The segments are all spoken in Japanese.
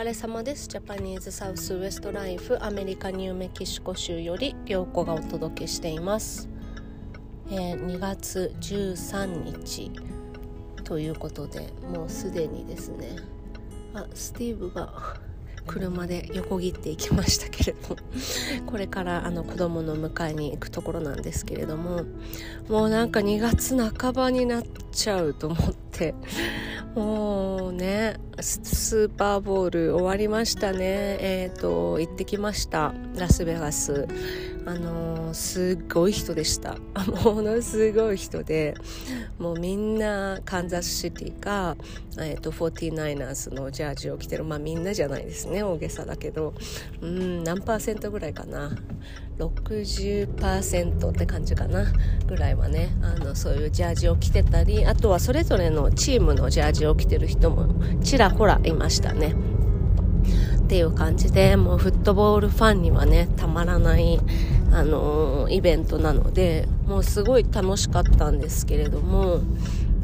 疲れ様です。ジャパニーズサウスウエストライフアメリカニューメキシコ州より陽子がお届けしています、えー、2月13日ということでもうすでにですねあスティーブが車で横切っていきましたけれどもこれからあの子供の迎えに行くところなんですけれどももうなんか2月半ばになっちゃうと思ってもうねスーパーボール終わりましたね。えっ、ー、と行ってきました。ラスベガス。あのー、すごい人でした。ものすごい人で。もうみんなカンザスシティか、えーと、49ers のジャージを着てる。まあみんなじゃないですね大げさだけど。うん何パーセントぐらいかな。60%って感じかな。ぐらいはね。のそういうジャージを着てたりあとはそれぞれのチームのジャージを着てる人もちらほらいましたね。っていう感じでもうフットボールファンにはねたまらないあのー、イベントなのでもうすごい楽しかったんですけれども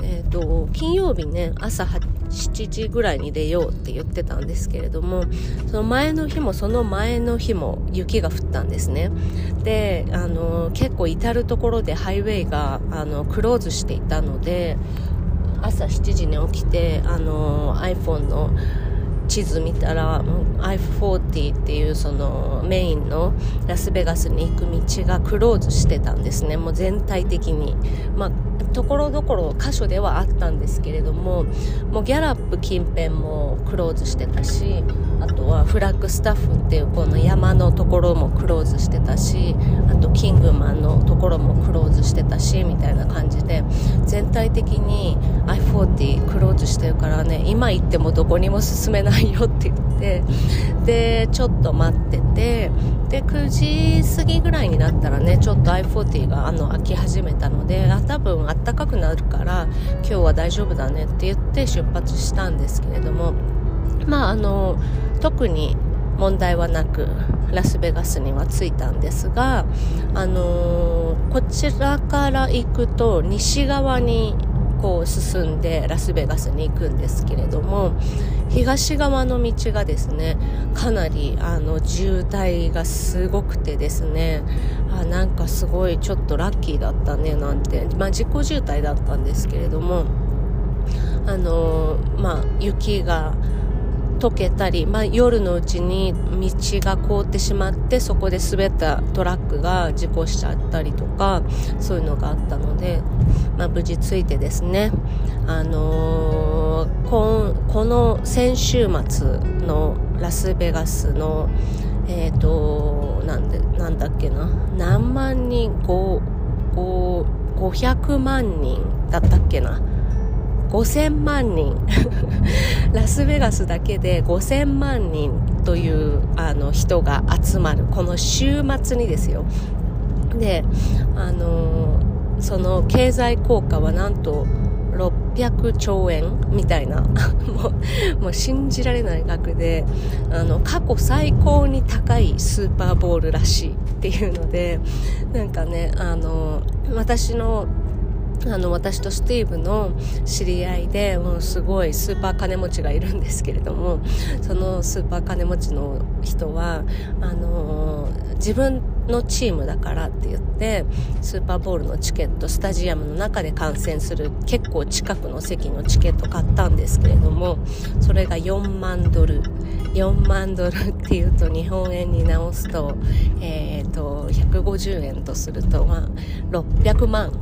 えーと、金曜日ね朝7時ぐらいに出ようって言ってたんですけれどもその前の日もその前の日も雪が降ったんですね。であの結構至る所でハイウェイがあのクローズしていたので朝7時に起きてあの iPhone の地図見たら I-40 っていうそのメインのラスベガスに行く道がクローズしてたんですね。もう全体的に。まあところどころ箇所ではあったんですけれどももうギャラップ近辺もクローズしてたしあとはフラッグスタッフっていうこの山のところもクローズしてたしあとキングマンのところもクローズしてたしみたいな感じで全体的に I40 クローズしてるからね今行ってもどこにも進めないよって言ってでちょっと待っててで9時過ぎぐらいになったらねちょっと I40 があの開き始めたのであ多分あったかくなるから今日は大丈夫だねって言って出発したんですけれどもまああの特に問題はなくラスベガスには着いたんですが、あの、こちらから行くと西側にこう進んでラスベガスに行くんですけれども東側の道がですねかなりあの渋滞がすごくてですねあなんかすごいちょっとラッキーだったねなんて、まあ、自己渋滞だったんですけれどもあのまあ雪が溶けたり、まあ、夜のうちに道が凍ってしまってそこで滑ったトラックが事故しちゃったりとかそういうのがあったので、まあ、無事ついてですね、あのー、ここの先週末のラスベガスのえ、ー、となんでなんだっけな何万人5 500万人だったっけな5000万人。ラスベガスだけで5000万人というあの人が集まる。この週末にですよ。であのその経済効果はなんと600兆円みたいな。もうもう信じられない額であの過去最高に高いスーパーボールらしいっていうのでなんかねあの私のあの私とスティーブの知り合いでもうすごいスーパー金持ちがいるんですけれどもそのスーパー金持ちの人はあの自分のチームだからって言ってスーパーボールのチケットスタジアムの中で観戦する結構近くの席のチケット買ったんですけれどもそれが4万ドル。4万ドルっていうと日本円に直すと,、えーと、150円とすると、まあ、600万。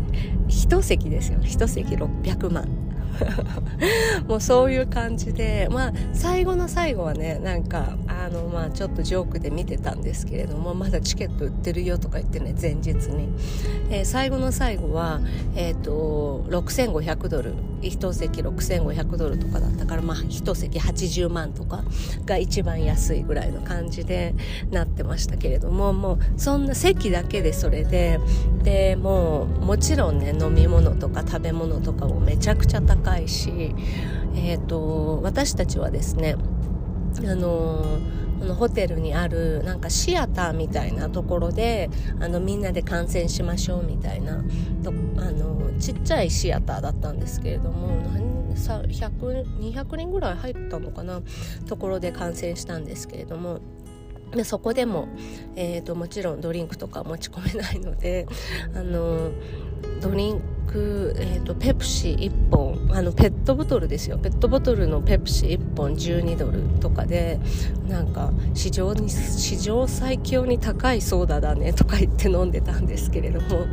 一席ですよ。一席600万。もうそういう感じでまあ最後の最後はねなんかあのまあちょっとジョークで見てたんですけれどもまだチケット売ってるよとか言ってね前日に、えー、最後の最後はえっ、ー、と6500ドル。一席6500ドルとかだったからまあ一席80万とかが一番安いぐらいの感じでなってましたけれどももうそんな席だけでそれででもうもちろんね飲み物とか食べ物とかもめちゃくちゃ高いし、えーと、私たちはですねあのこのホテルにあるなんかシアターみたいなところであのみんなで観戦しましょうみたいなとあのちっちゃいシアターだったんですけれどもさ200人ぐらい入ったのかなところで観戦したんですけれどもでそこでも、えーと、もちろんドリンクとか持ち込めないのであのドリンク、えーと、ペプシ1本あのペットボトルですよ。ペットボトルのペプシ1本12ドルとかでなんか史上に史上最強に高いソーダだねとか言って飲んでたんですけれども。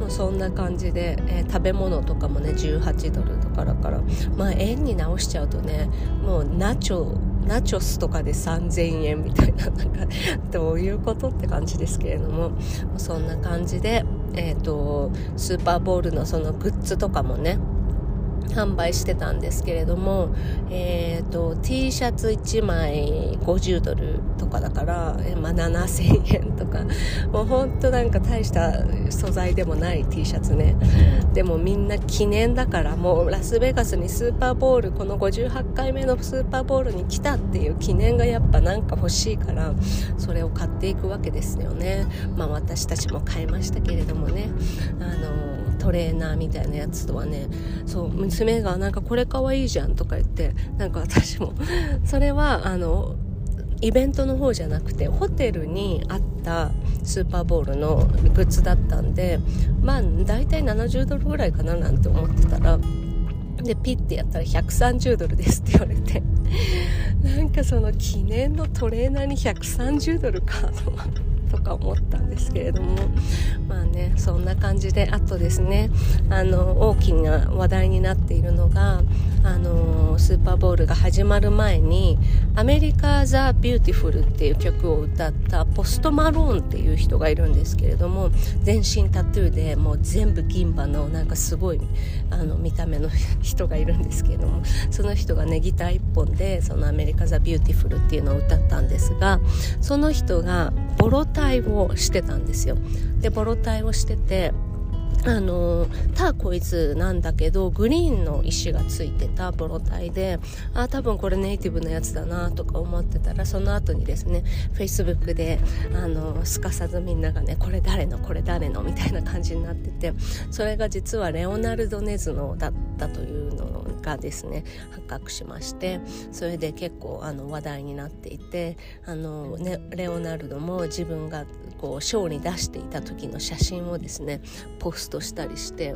もうそんな感じで、えー、食べ物とかもね18ドルとかだから。まあ円に直しちゃうとねもうナチョナチョスとかで3000円みたいななんかどういうことって感じですけれども。そんな感じで、えーと、スーパーボールのそのグッズとかもね販売してたんですけれども、えーと、T シャツ1枚50ドルとかだから、まあ、7000円とか。もうほんとなんか大した素材でもない T シャツね。でもみんな記念だからもうラスベガスにスーパーボールこの58回目のスーパーボールに来たっていう記念がやっぱなんか欲しいからそれを買っていくわけですよね。まあ私たちも買いましたけれどもね。あのトレーナーみたいなやつとはね。そう娘がなんかこれかわいいじゃんとか言ってなんか私もそれはあのイベントの方じゃなくてホテルにあったスーパーボールのグッズだったんでまあ大体70ドルぐらいかななんて思ってたらでピッてやったら130ドルですって言われて なんかその記念のトレーナーに130ドルかと思って。とか思ったんですけれどもまあねそんな感じであとですねあの大きな話題になっているのがあのスーパーボールが始まる前に「America the Beautiful」っていう曲を歌ったポストマローンっていう人がいるんですけれども全身タトゥーでもう全部銀歯のなんかすごいあの見た目の人がいるんですけれどもその人がねギター1本でその「America the Beautiful」っていうのを歌ったんですがその人がボロタイをしてたんですよ。でボロタイをしててあのターコイズなんだけどグリーンの石がついてたボロタイであ多分これネイティブのやつだなとか思ってたらその後にですねフェイスブックであのすかさずみんながねこれ誰のこれ誰のみたいな感じになっててそれが実はレオナルド・ネズノだったというのがですね発覚しましてそれで結構あの話題になっていてあの、ね、レオナルドも自分がこうショーに出していた時の写真をですねポストしたりして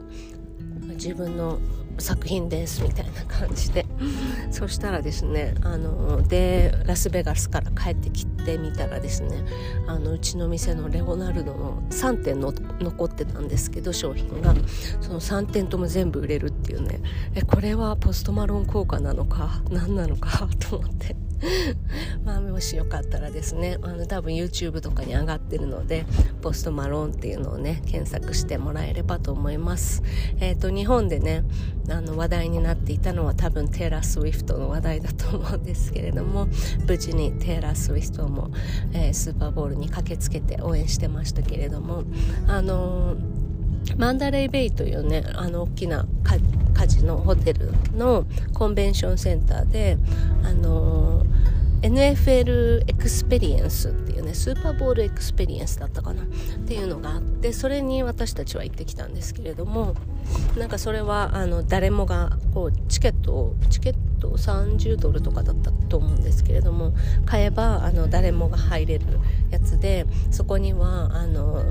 自分の作品ですみたいな感じで。そしたらですねあのでラスベガスから帰ってきてみたらですねあのうちの店のレオナルドの3点の残ってたんですけど商品が。その3点とも全部売れるていうね。えこれはポストマロン効果なのか？何なのか？と思って。まあもしよかったらですね。あの多分 YouTube とかに上がってるのでポストマロンっていうのをね検索してもらえればと思います。えっ、ー、と日本でねあの話題になっていたのは多分テイラー・スウィフトの話題だと思うんですけれども無事にテイラー・スウィフトも、えー、スーパーボールに駆けつけて応援してましたけれどもあのマンダレイベイというねあの大きなカジノホテルのコンベンションセンターであの NFL エクスペリエンスっていうね Super Bowl Experience だったかなっていうのがあってそれに私たちは行ってきたんですけれどもなんかそれはあの誰もがこうチケットをチケット30ドルとかだったと思うんですけれども買えばあの誰もが入れるやつでそこにはあの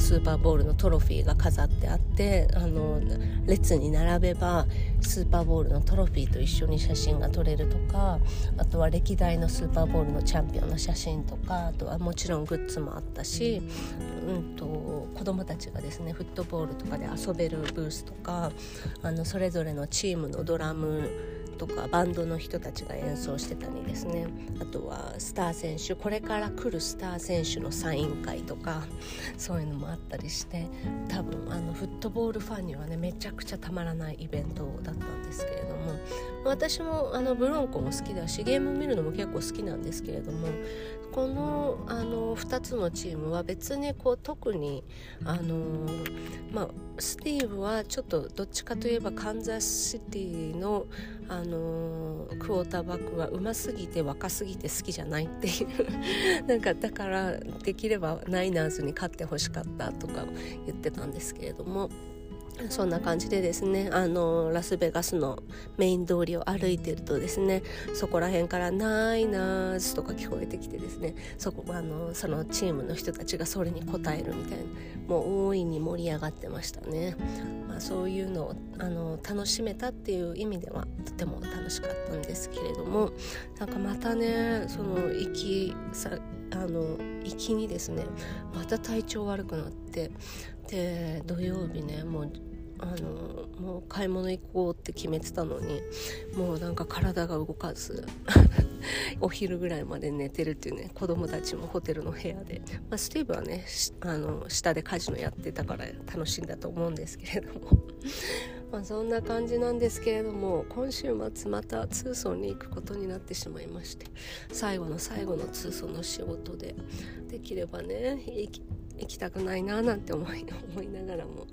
スーパーボールのトロフィーが飾ってあってあの列に並べばスーパーボールのトロフィーと一緒に写真が撮れるとかあとは歴代のスーパーボールのチャンピオンの写真とかあとはもちろんグッズもあったし、うんと、子供たちがですねフットボールとかで遊べるブースとかあのそれぞれのチームのドラムとかバンドの人たちが演奏してたりですね。あとはスター選手これから来るスター選手のサイン会とかそういうのもあったりして多分あのフットボールファンにはねめちゃくちゃたまらないイベントだったんですけれども。私もあのブロンコも好きだしゲーム見るのも結構好きなんですけれどもこのあの2つのチームは別にこう特にあの、まあ、スティーブはちょっとどっちかといえばカンザスシティのあのクォーターバックはうますぎて若すぎて好きじゃないっていう なんかだからできればナイナーズに勝ってほしかったとか言ってたんですけれども。そんな感じでですねあのラスベガスのメイン通りを歩いてるとですねそこら辺から「ナイナーズ」とか聞こえてきてですねそこあのそのチームの人たちがそれに応えるみたいなもう大いに盛り上がってましたね、まあ、そういうのをあの楽しめたっていう意味ではとても楽しかったんですけれどもなんかまたねその行きさあの行きにですねまた体調悪くなってで土曜日ねもうあのもう買い物行こうって決めてたのにもうなんか体が動かず お昼ぐらいまで寝てるっていうね子供たちもホテルの部屋で、まあ、スティーブはねあの下でカジノやってたから楽しいんだと思うんですけれども。まそんな感じなんですけれども今週末また通村に行くことになってしまいまして最後の最後の通村の仕事でできればね行きたくないななんて思い思いながらも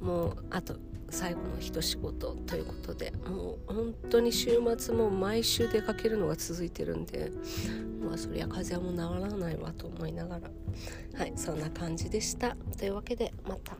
もうあと最後の一仕事ということでもう本当に週末も毎週出かけるのが続いてるんでまあそりゃ風邪も治らないわと思いながらはいそんな感じでしたというわけでまた。